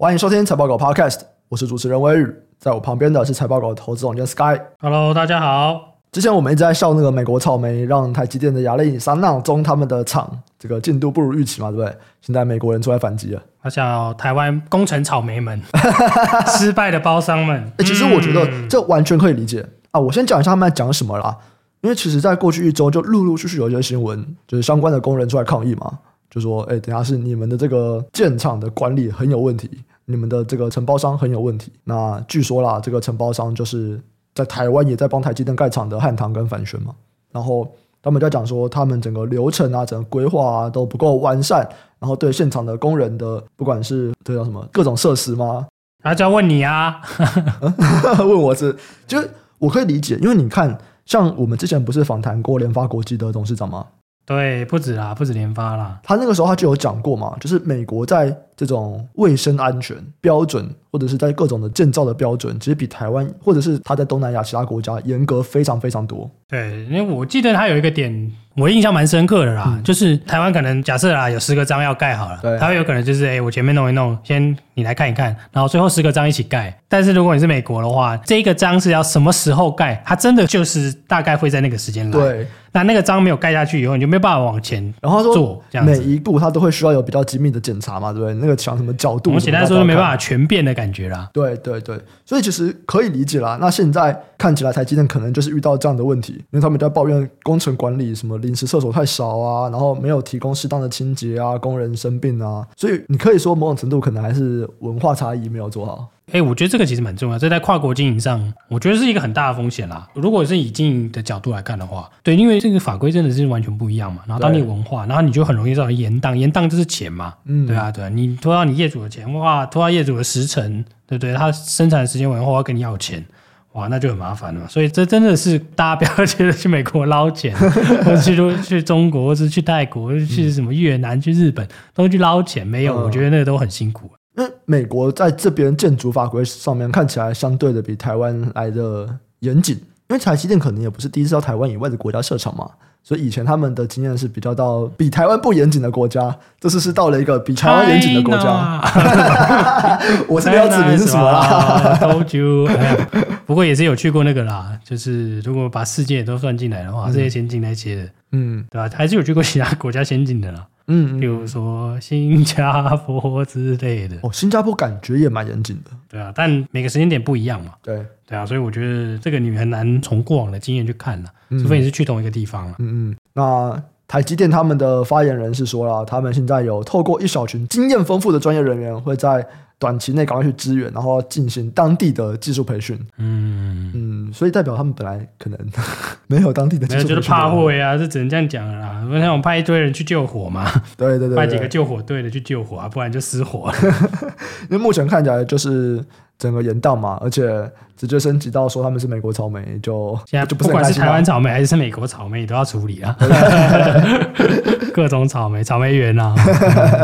欢迎收听财报狗 Podcast，我是主持人威宇，在我旁边的是财报狗投资总监 Sky。Hello，大家好。之前我们一直在笑那个美国草莓，让台积电的亚利桑那州他们的厂这个进度不如预期嘛，对不对？现在美国人出来反击了，他叫台湾工程草莓们，失败的包商们。欸，其实我觉得这完全可以理解啊。我先讲一下他们在讲什么啦，因为其实在过去一周就陆陆续续有一些新闻，就是相关的工人出来抗议嘛，就说：“哎，等下是你们的这个建厂的管理很有问题，你们的这个承包商很有问题。”那据说啦，这个承包商就是。在台湾也在帮台积电盖厂的汉唐跟帆宣嘛，然后他们在讲说，他们整个流程啊、整个规划啊都不够完善，然后对现场的工人的不管是这叫什么各种设施吗？他就要问你啊，问我是，就我可以理解，因为你看，像我们之前不是访谈过联发国际的董事长吗？对，不止啦，不止联发啦，他那个时候他就有讲过嘛，就是美国在这种卫生安全标准，或者是在各种的建造的标准，其实比台湾或者是他在东南亚其他国家严格非常非常多。对，因为我记得他有一个点。我印象蛮深刻的啦，嗯、就是台湾可能假设啊有十个章要盖好了，对，它会有可能就是哎、欸、我前面弄一弄，先你来看一看，然后最后十个章一起盖。但是如果你是美国的话，这一个章是要什么时候盖，它真的就是大概会在那个时间来。对，那那个章没有盖下去以后，你就没有办法往前然后做这样子。每一步他都会需要有比较精密的检查嘛，对不对？那个墙什么角度，我简单说就没办法全变的感觉啦。对对对，所以其实可以理解啦。那现在看起来台积电可能就是遇到这样的问题，因为他们在抱怨工程管理什么临时厕所太少。啊，然后没有提供适当的清洁啊，工人生病啊，所以你可以说某种程度可能还是文化差异没有做好。哎、欸，我觉得这个其实蛮重要，这在跨国经营上，我觉得是一个很大的风险啦。如果是以经营的角度来看的话，对，因为这个法规真的是完全不一样嘛。然后当地文化，然后你就很容易造成延宕，延宕就是钱嘛。嗯，对啊，对啊，你拖到你业主的钱，哇，拖到业主的时辰，对不对？他生产的时间完后要跟你要钱。哇，那就很麻烦了。所以这真的是大家不要 觉得去美国捞钱，或者去 去中国，或者去泰国，或者去什么越南、去日本，都去捞钱，没有。我觉得那个都很辛苦。美国在这边建筑法规上面看起来相对的比台湾来的严谨，因为台积电可能也不是第一次到台湾以外的国家设厂嘛。所以以前他们的经验是比较到比台湾不严谨的国家，这次是到了一个比台湾严谨的国家。我是没有指明是什么啦。Told you，不过也是有去过那个啦，就是如果把世界都算进来的话，这些先进那些的，嗯，对吧？还是有去过其他国家先进的啦。嗯，比如说新加坡之类的。哦，新加坡感觉也蛮严谨的。对啊，但每个时间点不一样嘛。对，对啊，所以我觉得这个你很难从过往的经验去看了，嗯、除非你是去同一个地方了。嗯嗯。那台积电他们的发言人是说了，他们现在有透过一小群经验丰富的专业人员会在。短期内赶快去支援，然后进行当地的技术培训。嗯嗯，所以代表他们本来可能 没有当地的技术培训，就是怕会啊，这只能这样讲了啦。因为像我们派一堆人去救火嘛，对对对，对，派几个救火队的去救火啊，不然就失火了。因为目前看起来就是整个延宕嘛，而且直接升级到说他们是美国草莓，就现在就不，不管是台湾草莓还是美国草莓，你都要处理啊。各种草莓，草莓园啊，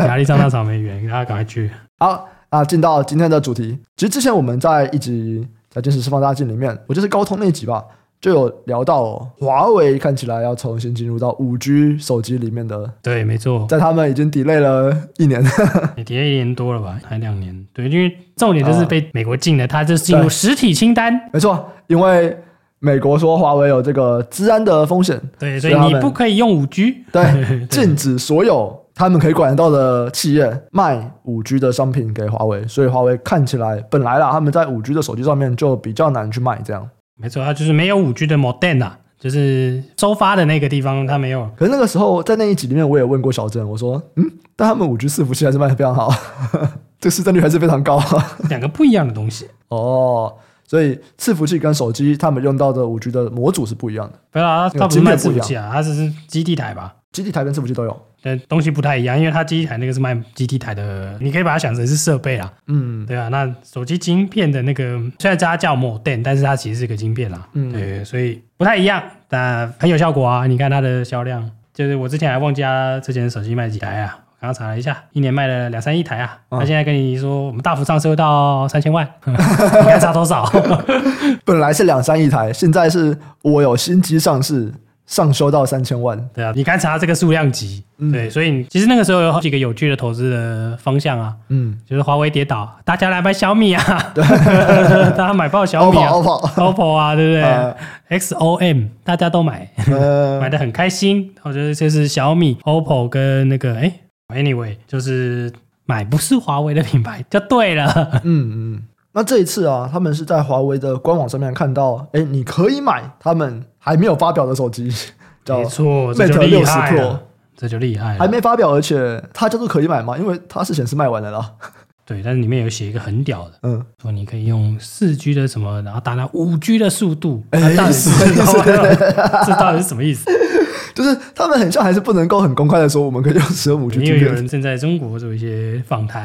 亚利桑那草莓园，大家赶快去。好。那进到今天的主题，其实之前我们在一集在《金石释放大镜》里面，我就是高通那集吧，就有聊到华为看起来要重新进入到五 G 手机里面的。对，没错，在他们已经 delay 了一年，delay 一年多了吧，还两年。对，因为重点就是被美国禁了，它就进入实体清单。没错，因为美国说华为有这个治安的风险，对，所以你不可以用五 G，对，禁止所有。他们可以管得到的企业卖五 G 的商品给华为，所以华为看起来本来啦，他们在五 G 的手机上面就比较难去卖这样。没错，它就是没有五 G 的 modem 啊，就是收发的那个地方它没有。可是那个时候在那一集里面，我也问过小郑，我说，嗯，但他们五 G 伺服器还是卖的非常好，这市占率还是非常高。两个不一样的东西哦，所以伺服器跟手机他们用到的五 G 的模组是不一样的。对啊，它不是卖伺服器啊，它只是基地台吧？基地台跟伺服器都有，但东西不太一样，因为它基地台那个是卖基地台的，你可以把它想成是设备啦。嗯，对啊，那手机晶片的那个虽然它叫 modem，但是它其实是个晶片啦。嗯，对，所以不太一样，但很有效果啊。你看它的销量，就是我之前还忘记它之前的手机卖几台啊？刚刚查了一下，一年卖了两三亿台啊。他、嗯、现在跟你说，我们大幅上升到三千万，你看差多少？本来是两三亿台，现在是我有新机上市。上修到三千万。对啊，你看查这个数量级，嗯、对，所以其实那个时候有好几个有趣的投资的方向啊，嗯，就是华为跌倒，大家来买小米啊，对，大家买爆小米啊 OPPO 啊，对不对、呃、？XOM 大家都买，呃、买的很开心。我觉得就是小米、OPPO 跟那个哎，Anyway，就是买不是华为的品牌就对了。嗯嗯。那这一次啊，他们是在华为的官网上面看到，哎，你可以买他们还没有发表的手机，叫 Mate 六十 Pro，这就厉害了，还没发表，而且它叫做可以买吗？因为它是显示卖完了啦。对，但是里面有写一个很屌的，嗯，说你可以用四 G 的什么，然后达到五 G 的速度，哎，这到底是什么意思？就是他们很像还是不能够很公开的说，我们可以用使用五 G。因为有人正在中国做一些访谈，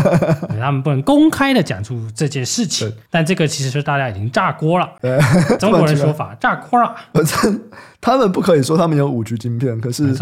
他们不能公开的讲出这件事情。但这个其实是大家已经炸锅了。对中国人说法 炸锅了。反正他们不可以说他们有五 G 晶片，可是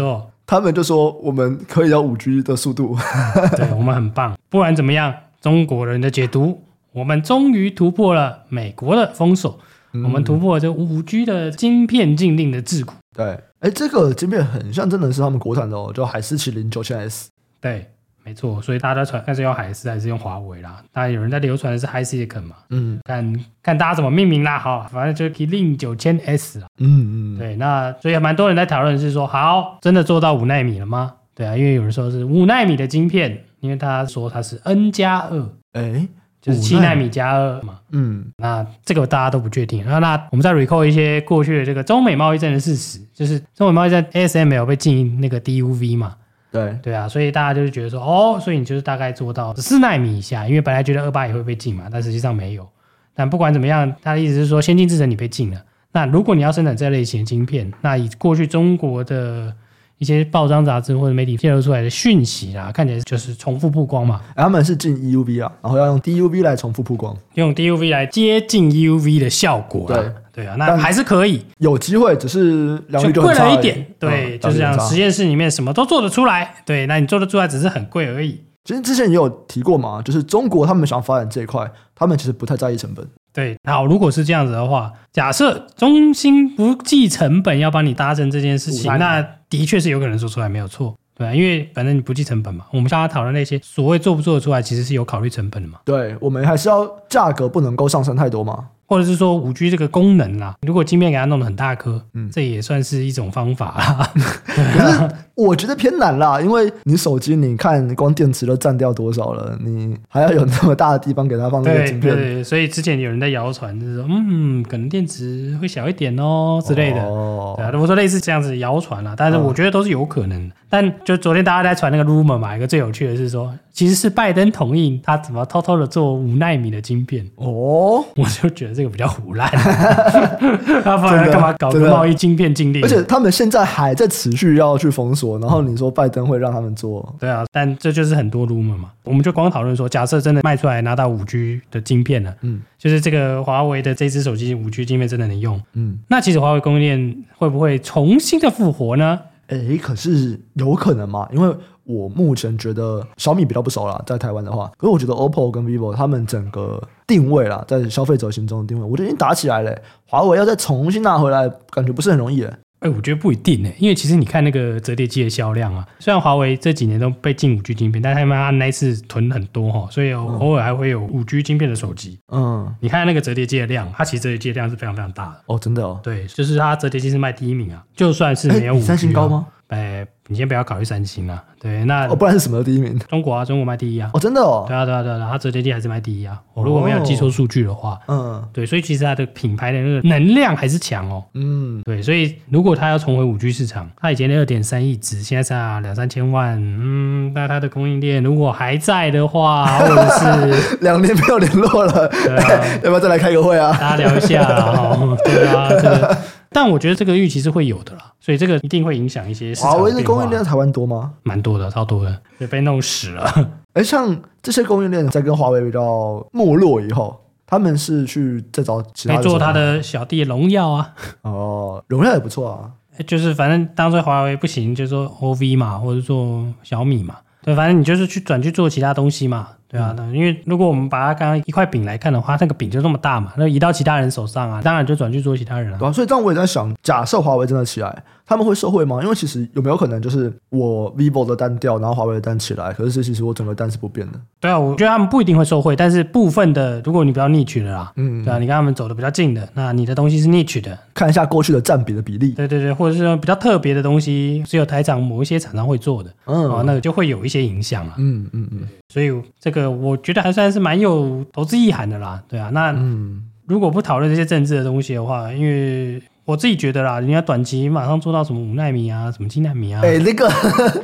他们就说我们可以有五 G 的速度。对，我们很棒。不然怎么样，中国人的解读，我们终于突破了美国的封锁，嗯、我们突破了这五 G 的晶片禁令的桎梏。对。哎，这个晶片很像，真的是他们国产的哦，就海思麒麟九千 S。对，没错，所以大家在传，看是用海思还是用华为啦？当然有人在流传的是 HiSilicon 嘛。嗯，看看大家怎么命名啦，好，反正就麒麟九千 S 啦。嗯嗯，对，那所以还蛮多人在讨论是说，好，真的做到五纳米了吗？对啊，因为有人说是五纳米的晶片，因为他说它是 N 加二。哎。就是七纳米加二嘛，嗯，那这个大家都不确定。那那我们再 recall 一些过去的这个中美贸易战的事实，就是中美贸易战 ASML 被禁那个 DUV 嘛，对对啊，所以大家就是觉得说，哦，所以你就是大概做到十四纳米以下，因为本来觉得二八也会被禁嘛，但实际上没有。但不管怎么样，他的意思是说，先进制程你被禁了。那如果你要生产这类型的晶片，那以过去中国的。一些报章杂志或者媒体泄露出来的讯息啊，看起来就是重复曝光嘛。他们是进 EUV 啊，然后要用 DUV 来重复曝光，用 DUV 来接近 EUV 的效果。对对啊，那还是可以有机会，只是良率就贵了一点。对，就是这样。实验室里面什么都做得出来，对，那你做得出来只是很贵而已。其实之前也有提过嘛，就是中国他们想发展这一块，他们其实不太在意成本。对，好，如果是这样子的话，假设中心不计成本要帮你达成这件事情，那的确是有可能做出来没有错，对啊，因为反正你不计成本嘛。我们刚刚讨论那些所谓做不做得出来，其实是有考虑成本的嘛。对，我们还是要价格不能够上升太多嘛。或者是说五 G 这个功能啦，如果晶片给它弄得很大颗，嗯，这也算是一种方法啦。可是我觉得偏难啦，因为你手机你看光电池都占掉多少了，你还要有那么大的地方给它放那个晶片。对，对，所以之前有人在谣传，就是说，嗯，可能电池会小一点哦之类的。哦，对啊，我说类似这样子谣传啦，但是我觉得都是有可能的。嗯、但就昨天大家在传那个 rumor 嘛，一个最有趣的是说。其实是拜登同意他怎么偷偷的做五纳米的晶片哦，我就觉得这个比较胡烂，他不然干嘛搞个贸易晶片禁令？而且他们现在还在持续要去封锁，然后你说拜登会让他们做？嗯、对啊，但这就是很多 rumor 嘛。我们就光讨论说，假设真的卖出来拿到五 G 的晶片了，嗯，就是这个华为的这只手机五 G 晶片真的能用，嗯，那其实华为供应链会不会重新的复活呢？诶，可是有可能嘛，因为。我目前觉得小米比较不熟啦，在台湾的话，可是我觉得 OPPO 跟 VIVO 他们整个定位啦，在消费者心中的定位，我觉得已经打起来了。华为要再重新拿回来，感觉不是很容易诶。哎，我觉得不一定呢，因为其实你看那个折叠机的销量啊，虽然华为这几年都被禁五 G 晶片，但他们他那次囤很多哈，所以偶尔还会有五 G 晶片的手机。嗯，你看那个折叠机的量，它其实折叠机的量是非常非常大的哦，真的哦。对，就是它折叠机是卖第一名啊，就算是没有五 G，啊，三星高吗？哎，你先不要考虑三星啊。对，那哦，不然是什么第一名？中国啊，中国卖第一啊。哦，真的哦。对啊，对啊，对啊，它折叠机还是卖第一啊。我如果没有记错数据的话，嗯，对，所以其实它的品牌的那个能量还是强哦。嗯，对，所以如果它要重回五 G 市场，它以前的二点三亿只，现在差两三千万，嗯，那它的供应链如果还在的话，或者是 两年没有联络了，对啊，要不要再来开个会啊？大家聊一下啊。对啊，这个。但我觉得这个预期是会有的啦，所以这个一定会影响一些市场。华为的供应链在台湾多吗？蛮多的，超多的，也被弄死了。而，像这些供应链在跟华为比较没落以后，他们是去再找其他 做他的小弟荣耀啊。哦，荣耀也不错啊。就是反正当初华为不行，就说 OV 嘛，或者做小米嘛。对，反正你就是去转去做其他东西嘛。对啊，那因为如果我们把它刚刚一块饼来看的话，那个饼就这么大嘛，那移到其他人手上啊，当然就转去做其他人了。对啊，所以这样我也在想，假设华为真的起来，他们会受惠吗？因为其实有没有可能就是我 vivo 的单掉，然后华为的单起来，可是其实我整个单是不变的。对啊，我觉得他们不一定会受惠，但是部分的，如果你比较 niche 的啦，嗯，对啊，你跟他们走的比较近的，那你的东西是 niche 的，看一下过去的占比的比例。对对对，或者是说比较特别的东西，只有台厂某一些厂商会做的，嗯，啊，那个就会有一些影响了。嗯嗯嗯，所以这个我觉得还算。是蛮有投资意涵的啦，对啊，那如果不讨论这些政治的东西的话，因为我自己觉得啦，人家短期马上做到什么五纳米啊，什么七纳米啊，哎、欸，那个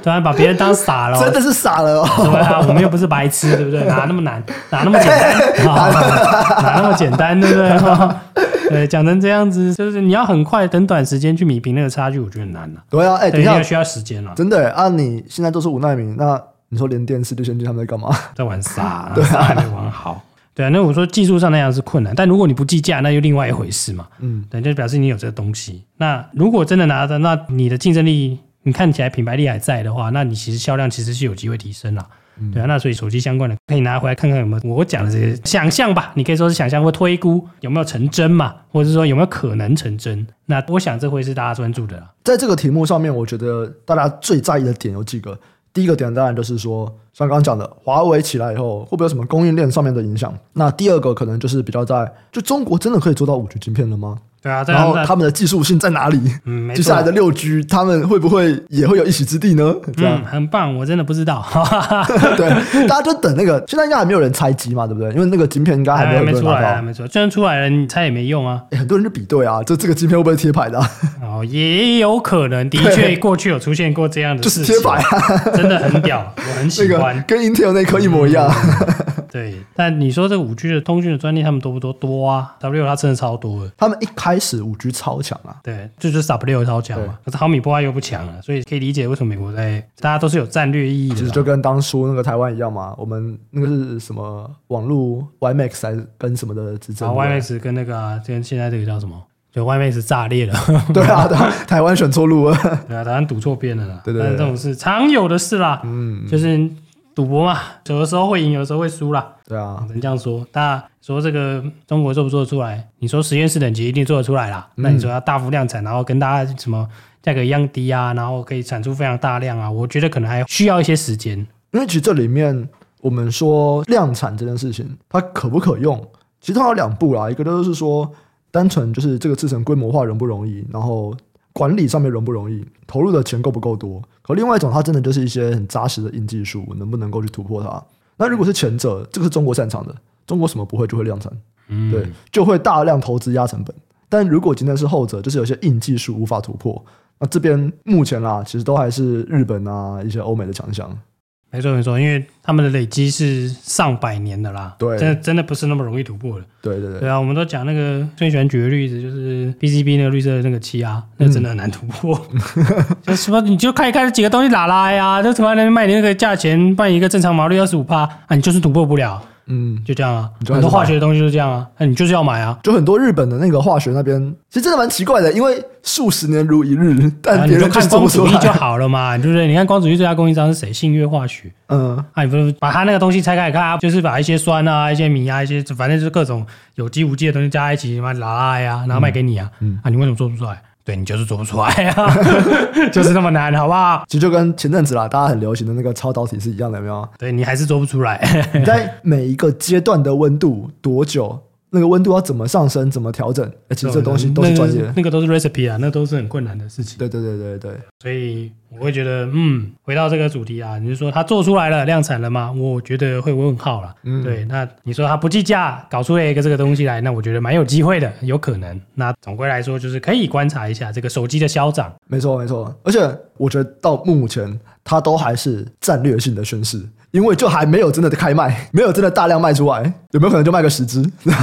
突然把别人当傻了，真的是傻了哦，对啊，我们又不是白痴，对不对？哪那么难，哪那么简单，哪那么简单，对不对？对，讲成这样子，就是你要很快等短时间去弭平那个差距，我觉得很难呐。对啊，哎、欸，等一下需要时间了，真的啊，你现在都是五纳米，那。你说连电视对先进他们在干嘛？在玩沙，对啊，还没玩好。对啊，那我说技术上那样是困难，但如果你不计价，那就另外一回事嘛。嗯，对，就表示你有这个东西。那如果真的拿着，那你的竞争力，你看起来品牌力还在的话，那你其实销量其实是有机会提升了。嗯、对啊，那所以手机相关的可以拿回来看看有没有我讲的这些想象吧。你可以说是想象或推估有没有成真嘛，或者是说有没有可能成真？那我想这会是大家专注的啦。在这个题目上面，我觉得大家最在意的点有几个。第一个点当然就是说，像刚刚讲的，华为起来以后会不会有什么供应链上面的影响？那第二个可能就是比较在，就中国真的可以做到五 G 晶片了吗？对啊，然后他们的技术性在哪里？嗯，接下来的六 G 他们会不会也会有一席之地呢？这样、嗯、很棒，我真的不知道。对，大家就等那个，现在应该还没有人拆机嘛，对不对？因为那个晶片应该还没有出来，还没出来。就算出来了，你拆也没用啊。欸、很多人就比对啊，就这个晶片会不会贴牌的、啊？哦，也有可能，的确过去有出现过这样的事情，就是贴牌、啊，真的很屌，我很喜欢，那个、跟 Intel 那颗一模一样。嗯对，但你说这五 G 的通讯的专利，他们多不多？多啊！W 它真的超多的。他们一开始五 G 超强啊，对，就是 W 超强嘛。可是毫米波又不强了，所以可以理解为什么美国在大家都是有战略意义的。其实就跟当初那个台湾一样嘛，我们那个是什么网络 WiMAX 还是跟什么的之争？啊，WiMAX 跟那个啊，跟现在这个叫什么？就 WiMAX 炸裂了。对啊，对，台湾选错路了。对啊，台湾赌错边了啦。对对，对，但这种事常有的事啦。嗯，就是。赌博嘛，有的时候会赢，有的时候会输啦。对啊，只能这样说。那说这个中国做不做得出来？你说实验室等级一定做得出来啦。嗯、那你说要大幅量产，然后跟大家什么价格一样低啊，然后可以产出非常大量啊？我觉得可能还需要一些时间。因为其实这里面我们说量产这件事情，它可不可用？其实它有两步啦，一个就是说单纯就是这个制成规模化容不容易，然后。管理上面容不容易，投入的钱够不够多？可另外一种，它真的就是一些很扎实的硬技术，能不能够去突破它？那如果是前者，这个是中国擅长的，中国什么不会就会量产，嗯，对，就会大量投资压成本。但如果今天是后者，就是有些硬技术无法突破，那这边目前啦，其实都还是日本啊一些欧美的强项。没错没错，因为他们的累积是上百年的啦，对，真的真的不是那么容易突破的。对对对，对啊，我们都讲那个最喜欢举的例子，就是 PCB 那个绿色的那个漆啊，那、真的很难突破。嗯、就什么你就看一看这几个东西哪来呀？就突然能卖你那个价钱，卖一个正常毛利二十五趴，啊，你就是突破不了。嗯，就这样啊，很多化学的东西就是这样啊，那你就是要买啊。就很多日本的那个化学那边，其实真的蛮奇怪的，因为数十年如一日，但别人就看光主义就好了嘛，对不对？你看光主义最大供应商是谁？信越化学。嗯，啊，你不是把它那个东西拆开来看，就是把一些酸啊、一些米啊、一些反正就是各种有机无机的东西加在一起，什么拉拉呀，然后卖给你啊。嗯，啊，你为什么做不出来？对，你就是做不出来啊，就是那么难，好不好？其实就跟前阵子啦，大家很流行的那个超导体是一样的，有没有？对，你还是做不出来。你在每一个阶段的温度多久？那个温度要怎么上升？怎么调整？哎，其实这东西都是专业的，那个都是 recipe 啊，那都是很困难的事情。对对对对对。所以我会觉得，嗯，回到这个主题啊，你是说它做出来了，量产了吗？我觉得会问号了。嗯，对。那你说它不计价搞出来一个这个东西来，那我觉得蛮有机会的，有可能。那总归来说，就是可以观察一下这个手机的消长。没错没错，而且我觉得到目前，它都还是战略性的宣示。因为就还没有真的开卖，没有真的大量卖出来，有没有可能就卖个十只？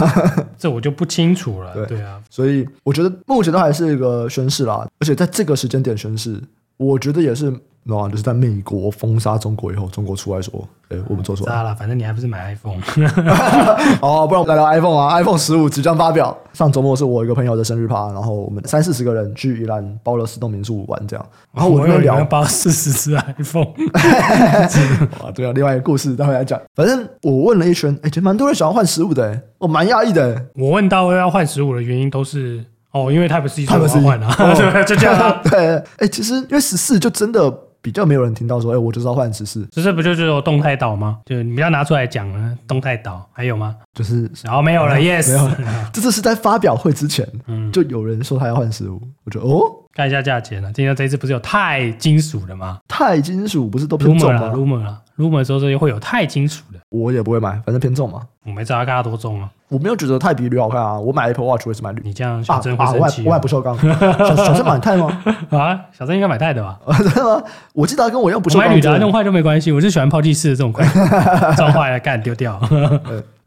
这我就不清楚了。对，对啊，所以我觉得目前都还是一个宣示啦，而且在这个时间点宣示，我觉得也是。那就是在美国封杀中国以后，中国出来说：“哎、欸，我们做错了。”了，反正你还不是买 iPhone。哦，不然我们来聊 iPhone 啊！iPhone 十五即将发表。上周末是我一个朋友的生日趴，然后我们三四十个人去宜兰包了四栋民宿玩，这样。然后我就聊包四十只 iPhone。哇，对啊，另外一个故事待会来讲。反正我问了一圈，哎、欸，其实蛮多人想要换十五的、欸，我蛮讶异的。我问到要换十五的原因都是哦，因为 Type C 他们是换啊，对，就这样啊。对，哎、欸，其实因为十四就真的。比较没有人听到说，哎、欸，我就是要换十四，十四不就只有动态岛吗？就你不要拿出来讲了，动态岛还有吗？就是然后、哦、没有了、嗯、，yes，没有了。这次是在发表会之前，嗯，就有人说他要换十五，我觉得哦，看一下价钱了。今天这一次不是有钛金属的吗？钛金属不是都偏重吗？Rumor 啊，Rumor 说这里会有钛金属的，我也不会买，反正偏重嘛。我没知道它看它多重啊。我没有觉得钛比铝好看啊，我买 Apple Watch 我也是买铝。你这样小郑会生气、啊啊。我买不锈钢，小 小郑买钛吗？啊，小郑应该买钛的吧？真的吗？我记得他跟我用不锈钢。买铝的弄坏都没关系，我是喜欢抛弃式的这种快，撞坏了干丢掉。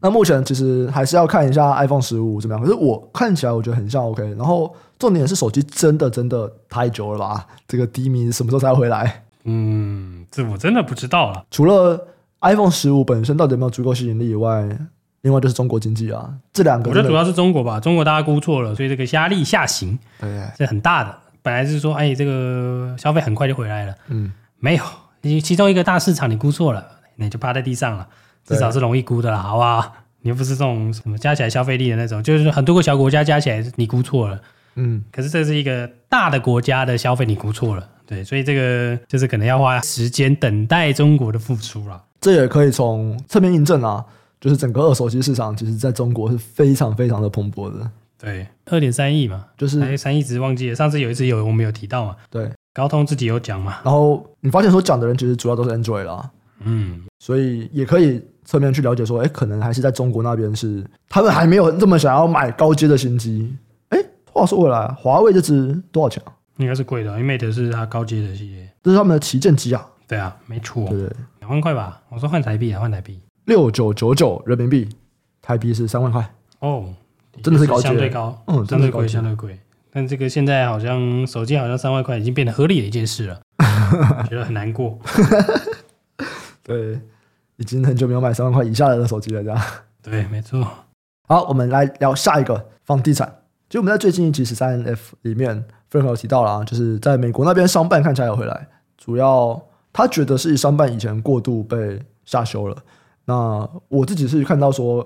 那目前其实还是要看一下 iPhone 十五怎么样。可是我看起来我觉得很像 OK。然后重点是手机真的真的太久了吧？这个低迷什么时候才回来？嗯，这我真的不知道了。除了 iPhone 十五本身到底有没有足够吸引力以外。另外就是中国经济啊，这两个我觉得主要是中国吧，中国大家估错了，所以这个压力下行，对，是很大的。本来是说，哎，这个消费很快就回来了，嗯，没有，你其中一个大市场你估错了，你就趴在地上了，至少是容易估的啦，好不好？你又不是这种什么加起来消费力的那种，就是很多个小国家加起来你估错了，嗯，可是这是一个大的国家的消费你估错了，对，所以这个就是可能要花时间等待中国的付出了。这也可以从侧面印证啊。就是整个二手机市场，其实在中国是非常非常的蓬勃的。对，二点三亿嘛，就是三亿，只是忘记了。上次有一次有我们有提到嘛，对，高通自己有讲嘛。然后你发现说讲的人其实主要都是 Android 啦，嗯，所以也可以侧面去了解说，哎，可能还是在中国那边是他们还没有这么想要买高阶的新机。哎，话说回来，华为这支多少钱啊？应该是贵的，因为 Mate 是它高阶的系列，这是他们的旗舰机啊。对啊，没错，对，两万块吧？我说换台币啊，换台币。六九九九人民币，台币是三万块哦，真的是高，相对高，嗯，相对贵，相对贵。但这个现在好像手机好像三万块已经变得合理的一件事了，觉得很难过。对，已经很久没有买三万块以下的手机了，这样。对，没错。好，我们来聊下一个房地产。就我们在最近一期十三 F 里面，Frank 有提到了，就是在美国那边商办看起来有回来，主要他觉得是商办以前过度被下修了。那我自己是看到说，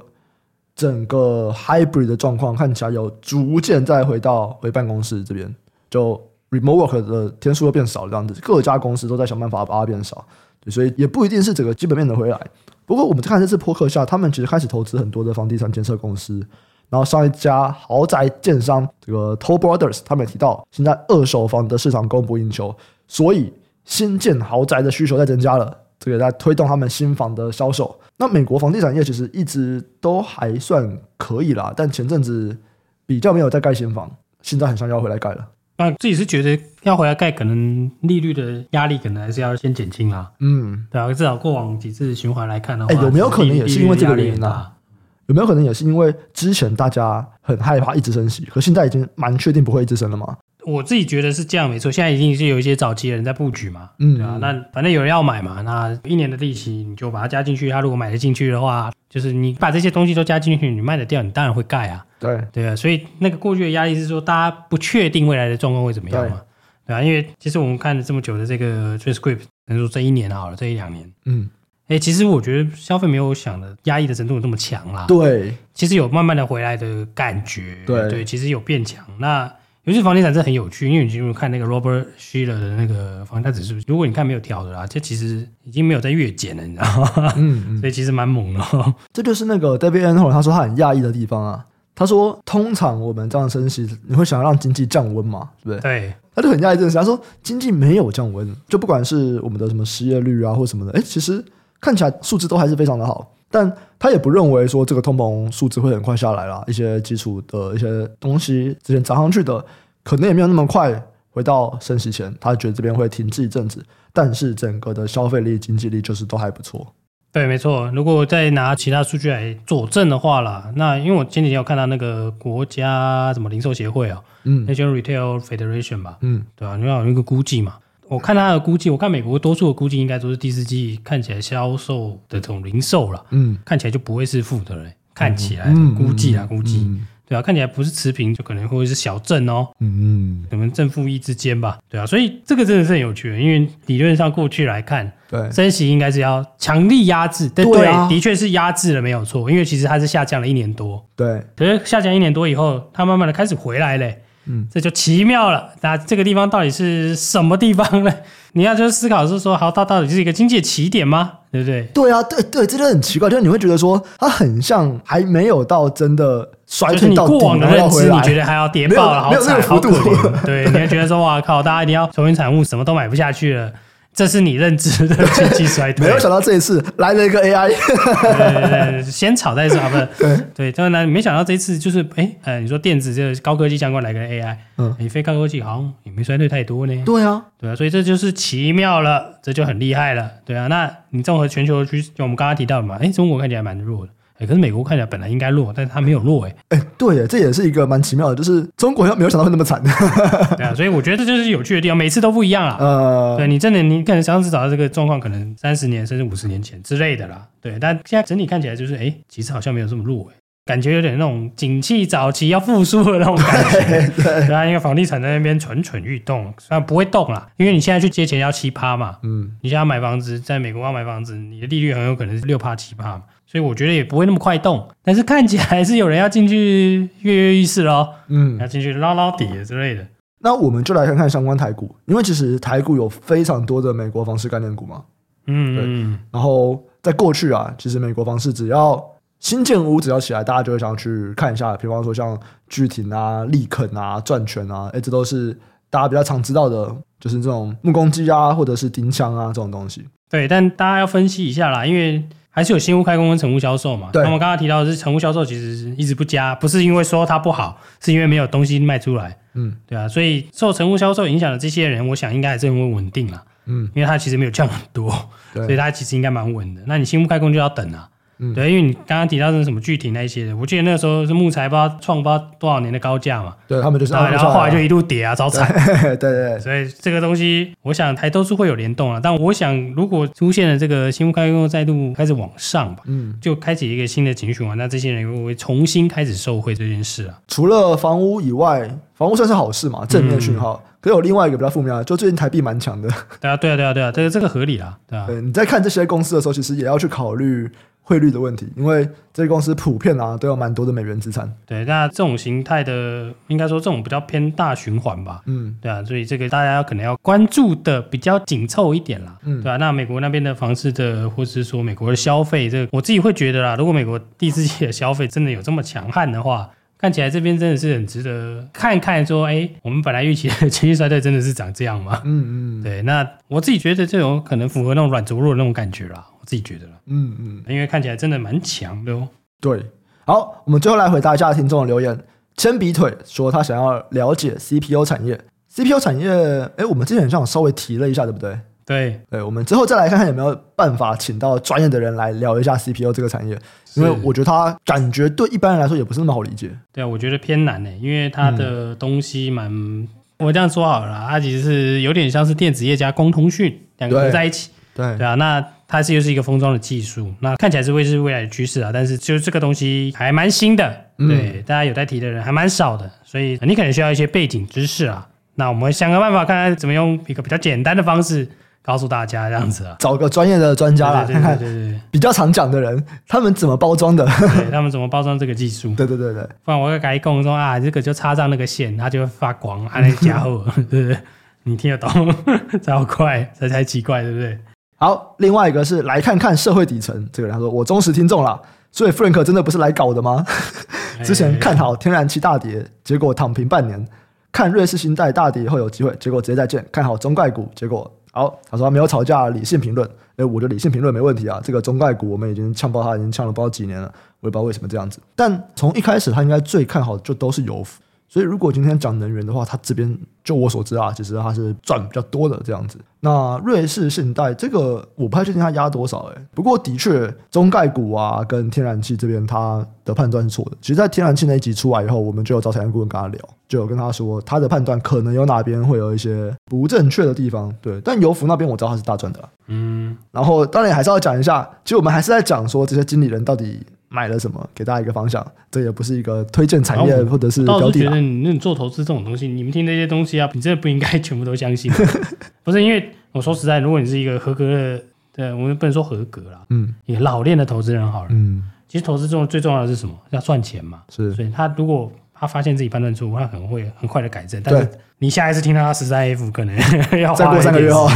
整个 hybrid 的状况看起来有逐渐再回到回办公室这边，就 remote work 的天数又变少了，这样子，各家公司都在想办法把它变少，所以也不一定是整个基本面的回来。不过我们看这次波克下，他们其实开始投资很多的房地产建设公司，然后上一家豪宅建商这个 Toll Brothers，他们也提到，现在二手房的市场供不应求，所以新建豪宅的需求在增加了。这个在推动他们新房的销售。那美国房地产业其实一直都还算可以啦，但前阵子比较没有在盖新房，现在很像要回来盖了。那自己是觉得要回来盖，可能利率的压力可能还是要先减轻啦。嗯，对啊，至少过往几次循环来看的话，有没有可能也是因为这个原因啊？有没有可能也是因为之前大家很害怕一直升息，可现在已经蛮确定不会一直升了吗？我自己觉得是这样，没错。现在已经是有一些早期的人在布局嘛，嗯，对啊。那反正有人要买嘛，那一年的利息你就把它加进去。他如果买得进去的话，就是你把这些东西都加进去，你卖得掉，你当然会盖啊。对对啊，所以那个过去的压力是说，大家不确定未来的状况会怎么样嘛，对，对啊。因为其实我们看了这么久的这个 Transcript，可能说这一年好了，这一两年，嗯，哎，其实我觉得消费没有想的压抑的程度有这么强啦。对，其实有慢慢的回来的感觉。对对，其实有变强。那尤其房地产这很有趣，因为你进入看那个 Robert Shiller 的那个房价指数，如果你看没有调的啦，这其实已经没有在月减了，你知道吗？嗯，嗯，所以其实蛮猛的。这就是那个 David Einhorn 他说他很讶异的地方啊。他说，通常我们这样升息，你会想要让经济降温嘛？对不对？对。他就很讶异这件事，他说经济没有降温，就不管是我们的什么失业率啊或什么的，哎，其实看起来数字都还是非常的好。但他也不认为说这个通膨数字会很快下来啦，一些基础的一些东西之前涨上去的，可能也没有那么快回到升息前。他觉得这边会停滞一阵子，但是整个的消费力、经济力就是都还不错。对，没错。如果再拿其他数据来佐证的话啦，那因为我前几天有看到那个国家什么零售协会啊，嗯，National Retail Federation 吧，嗯，对吧、啊？你要有一个估计嘛。我看他的估计，我看美国多数的估计应该都是第四季看起来销售的这种零售了，嗯，看起来就不会是负的了，看起来估计啊，估计。对啊，看起来不是持平，就可能会是小正哦，嗯嗯，可能正负一之间吧。对啊，所以这个真的是很有趣的，因为理论上过去来看，对，升息应该是要强力压制，对对，啊、的确是压制了没有错，因为其实它是下降了一年多，对，可是下降一年多以后，它慢慢的开始回来嘞。嗯，这就奇妙了。那这个地方到底是什么地方呢？你要就是思考是说，好，它到底是一个经济的起点吗？对不对？对啊，对对，真的很奇怪，就是你会觉得说，它很像还没有到真的衰退到，就是你过往的认知，你觉得还要跌爆了，好惨，好可怜。对，你会觉得说，哇靠，大家一定要重新产物，什么都买不下去了。这是你认知的经济衰退。没有想到这一次来了一个 AI，对对对，先炒再说，不是？对对，当然没想到这一次就是，哎，呃，你说电子这个高科技相关来个 AI，嗯，你非高科技好像也没衰退太多呢。对啊，对啊，所以这就是奇妙了，这就很厉害了，对啊。那你综合全球趋势，就我们刚刚提到的嘛，哎，中国看起来蛮弱的。可是美国看起来本来应该弱，但是它没有弱，哎，哎，对，这也是一个蛮奇妙的，就是中国要没有想到会那么惨，对啊，所以我觉得这就是有趣的地方，每次都不一样啦。呃，对你真的，你可能上次找到这个状况，可能三十年甚至五十年前之类的啦，对，但现在整体看起来就是，哎，其实好像没有这么弱，哎，感觉有点那种景气早期要复苏的那种感觉，对，对啊，因为房地产在那边蠢蠢欲动，虽然不会动啦，因为你现在去借钱要七趴嘛，嗯，你现在买房子，在美国要买房子，你的利率很有可能是六趴七趴嘛。所以我觉得也不会那么快动，但是看起来还是有人要进去跃跃欲试喽，嗯，要进去捞捞底之类的。那我们就来看看相关台股，因为其实台股有非常多的美国房市概念股嘛，嗯，对。然后在过去啊，其实美国房市只要新建屋只要起来，大家就会想要去看一下，比方说像巨庭啊、立肯啊、转圈啊，哎，这都是大家比较常知道的，就是这种木工机啊，或者是钉枪啊这种东西。对，但大家要分析一下啦，因为。还是有新屋开工跟成屋销售嘛？对。那我们刚刚提到的是成屋销售，其实一直不佳，不是因为说它不好，是因为没有东西卖出来。嗯，对啊，所以受成屋销售影响的这些人，我想应该还是很稳定啦。嗯，因为它其实没有降很多，所以它其实应该蛮稳的。那你新屋开工就要等啊。嗯，对，因为你刚刚提到是什么具体那一些的，我记得那个时候是木材不知道创不知道多少年的高价嘛，对他们就是，然后后来就一路跌啊，遭惨。对对对，所以这个东西，我想还都是会有联动啊。但我想，如果出现了这个新屋开工再度开始往上吧，嗯，就开启一个新的情绪循环，那这些人会不会重新开始受惠这件事啊？除了房屋以外，房屋算是好事嘛，正面讯号。嗯、可是有另外一个比较负面的，就最近台币蛮强的。对啊，对啊，对啊，对啊，这个这个合理啦，对啊。对，你在看这些公司的时候，其实也要去考虑。汇率的问题，因为这些公司普遍啊都有蛮多的美元资产。对，那这种形态的，应该说这种比较偏大循环吧。嗯，对啊，所以这个大家可能要关注的比较紧凑一点啦。嗯，对啊，那美国那边的房市的，或是说美国的消费，这个我自己会觉得啦，如果美国第四季的消费真的有这么强悍的话，看起来这边真的是很值得看看。说，哎，我们本来预期的经济衰退真的是长这样吗？嗯嗯，对，那我自己觉得这种可能符合那种软着陆的那种感觉啦。自己觉得了，嗯嗯，因为看起来真的蛮强的哦。对，好，我们最后来回答一下听众的留言。铅笔腿说他想要了解 CPU 产业，CPU 产业，哎，我们之前好像稍微提了一下，对不对？对，对，我们之后再来看看有没有办法请到专业的人来聊一下 CPU 这个产业，因为我觉得它感觉对一般人来说也不是那么好理解。对啊，我觉得偏难呢，因为它的东西蛮，嗯、我这样说好了，它其实是有点像是电子业加工通讯两个合在一起。对，对啊，那。它是又是一个封装的技术，那看起来是会是未来的趋势啊，但是就是这个东西还蛮新的，对，嗯、大家有在提的人还蛮少的，所以你可能需要一些背景知识啊。那我们想个办法，看看怎么用一个比较简单的方式告诉大家这样子啊，找个专业的专家啦对对对，比较常讲的人，他们怎么包装的，对，他们怎么包装这个技术，对对对对，不然我会改工说啊，这个就插上那个线，它就会发光，啊，那个家伙，对不对？你听得懂？超快，这才奇怪，对不对？好，另外一个是来看看社会底层。这个人他说：“我忠实听众了，所以 Frank 真的不是来搞的吗？之前看好天然气大跌，结果躺平半年；看瑞士信贷大跌以后有机会，结果直接再见。看好中概股，结果好。他说他没有吵架，理性评论。诶，我的理性评论没问题啊。这个中概股我们已经呛爆他，已经呛了不知道几年了，我也不知道为什么这样子。但从一开始他应该最看好的就都是油服。所以如果今天讲能源的话，它这边就我所知啊，其实它是赚比较多的这样子。那瑞士信贷这个我不太确定它压多少诶、欸，不过的确中概股啊跟天然气这边它的判断是错的。其实，在天然气那一集出来以后，我们就有找财经顾问跟他聊，就有跟他说他的判断可能有哪边会有一些不正确的地方。对，但油服那边我知道他是大赚的。嗯，然后当然还是要讲一下，其实我们还是在讲说这些经理人到底。买了什么？给大家一个方向，这也不是一个推荐产业或者是标的。我倒是觉得你那做投资这种东西，你们听那些东西啊，你真的不应该全部都相信。不是因为我说实在，如果你是一个合格的，对，我们不能说合格啦，嗯，一个老练的投资人好了，嗯，其实投资中最重要的是什么？要赚钱嘛，是。所以他如果他发现自己判断错误，他可能会很快的改正。但是你下一次听到他十三 F，可能 要再过三个月后，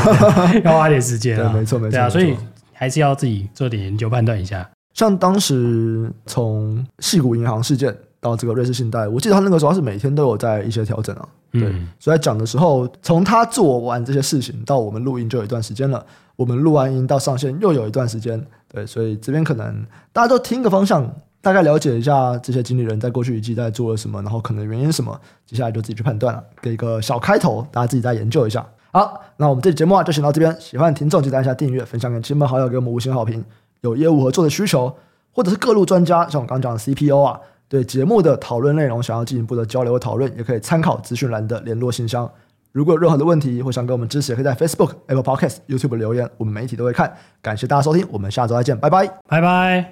要花点时间啊。对，没错没错。对啊，所以还是要自己做点研究，判断一下。像当时从矽谷银行事件到这个瑞士信贷，我记得他那个时候是每天都有在一些调整啊。对，嗯、所以在讲的时候，从他做完这些事情到我们录音就有一段时间了，我们录完音到上线又有一段时间。对，所以这边可能大家都听个方向，大概了解一下这些经理人在过去一季在做了什么，然后可能原因是什么，接下来就自己去判断了。给一个小开头，大家自己再研究一下。好，那我们这期节目啊就先到这边，喜欢的听众记得按下订阅，分享给亲朋好友，给我们五星好评。有业务合作的需求，或者是各路专家，像我刚讲的 CPO 啊，对节目的讨论内容想要进一步的交流和讨论，也可以参考资讯栏的联络信箱。如果有任何的问题或想给我们支持，可以在 Facebook、Apple Podcast、YouTube 留言，我们媒体都会看。感谢大家收听，我们下周再见，拜拜，拜拜。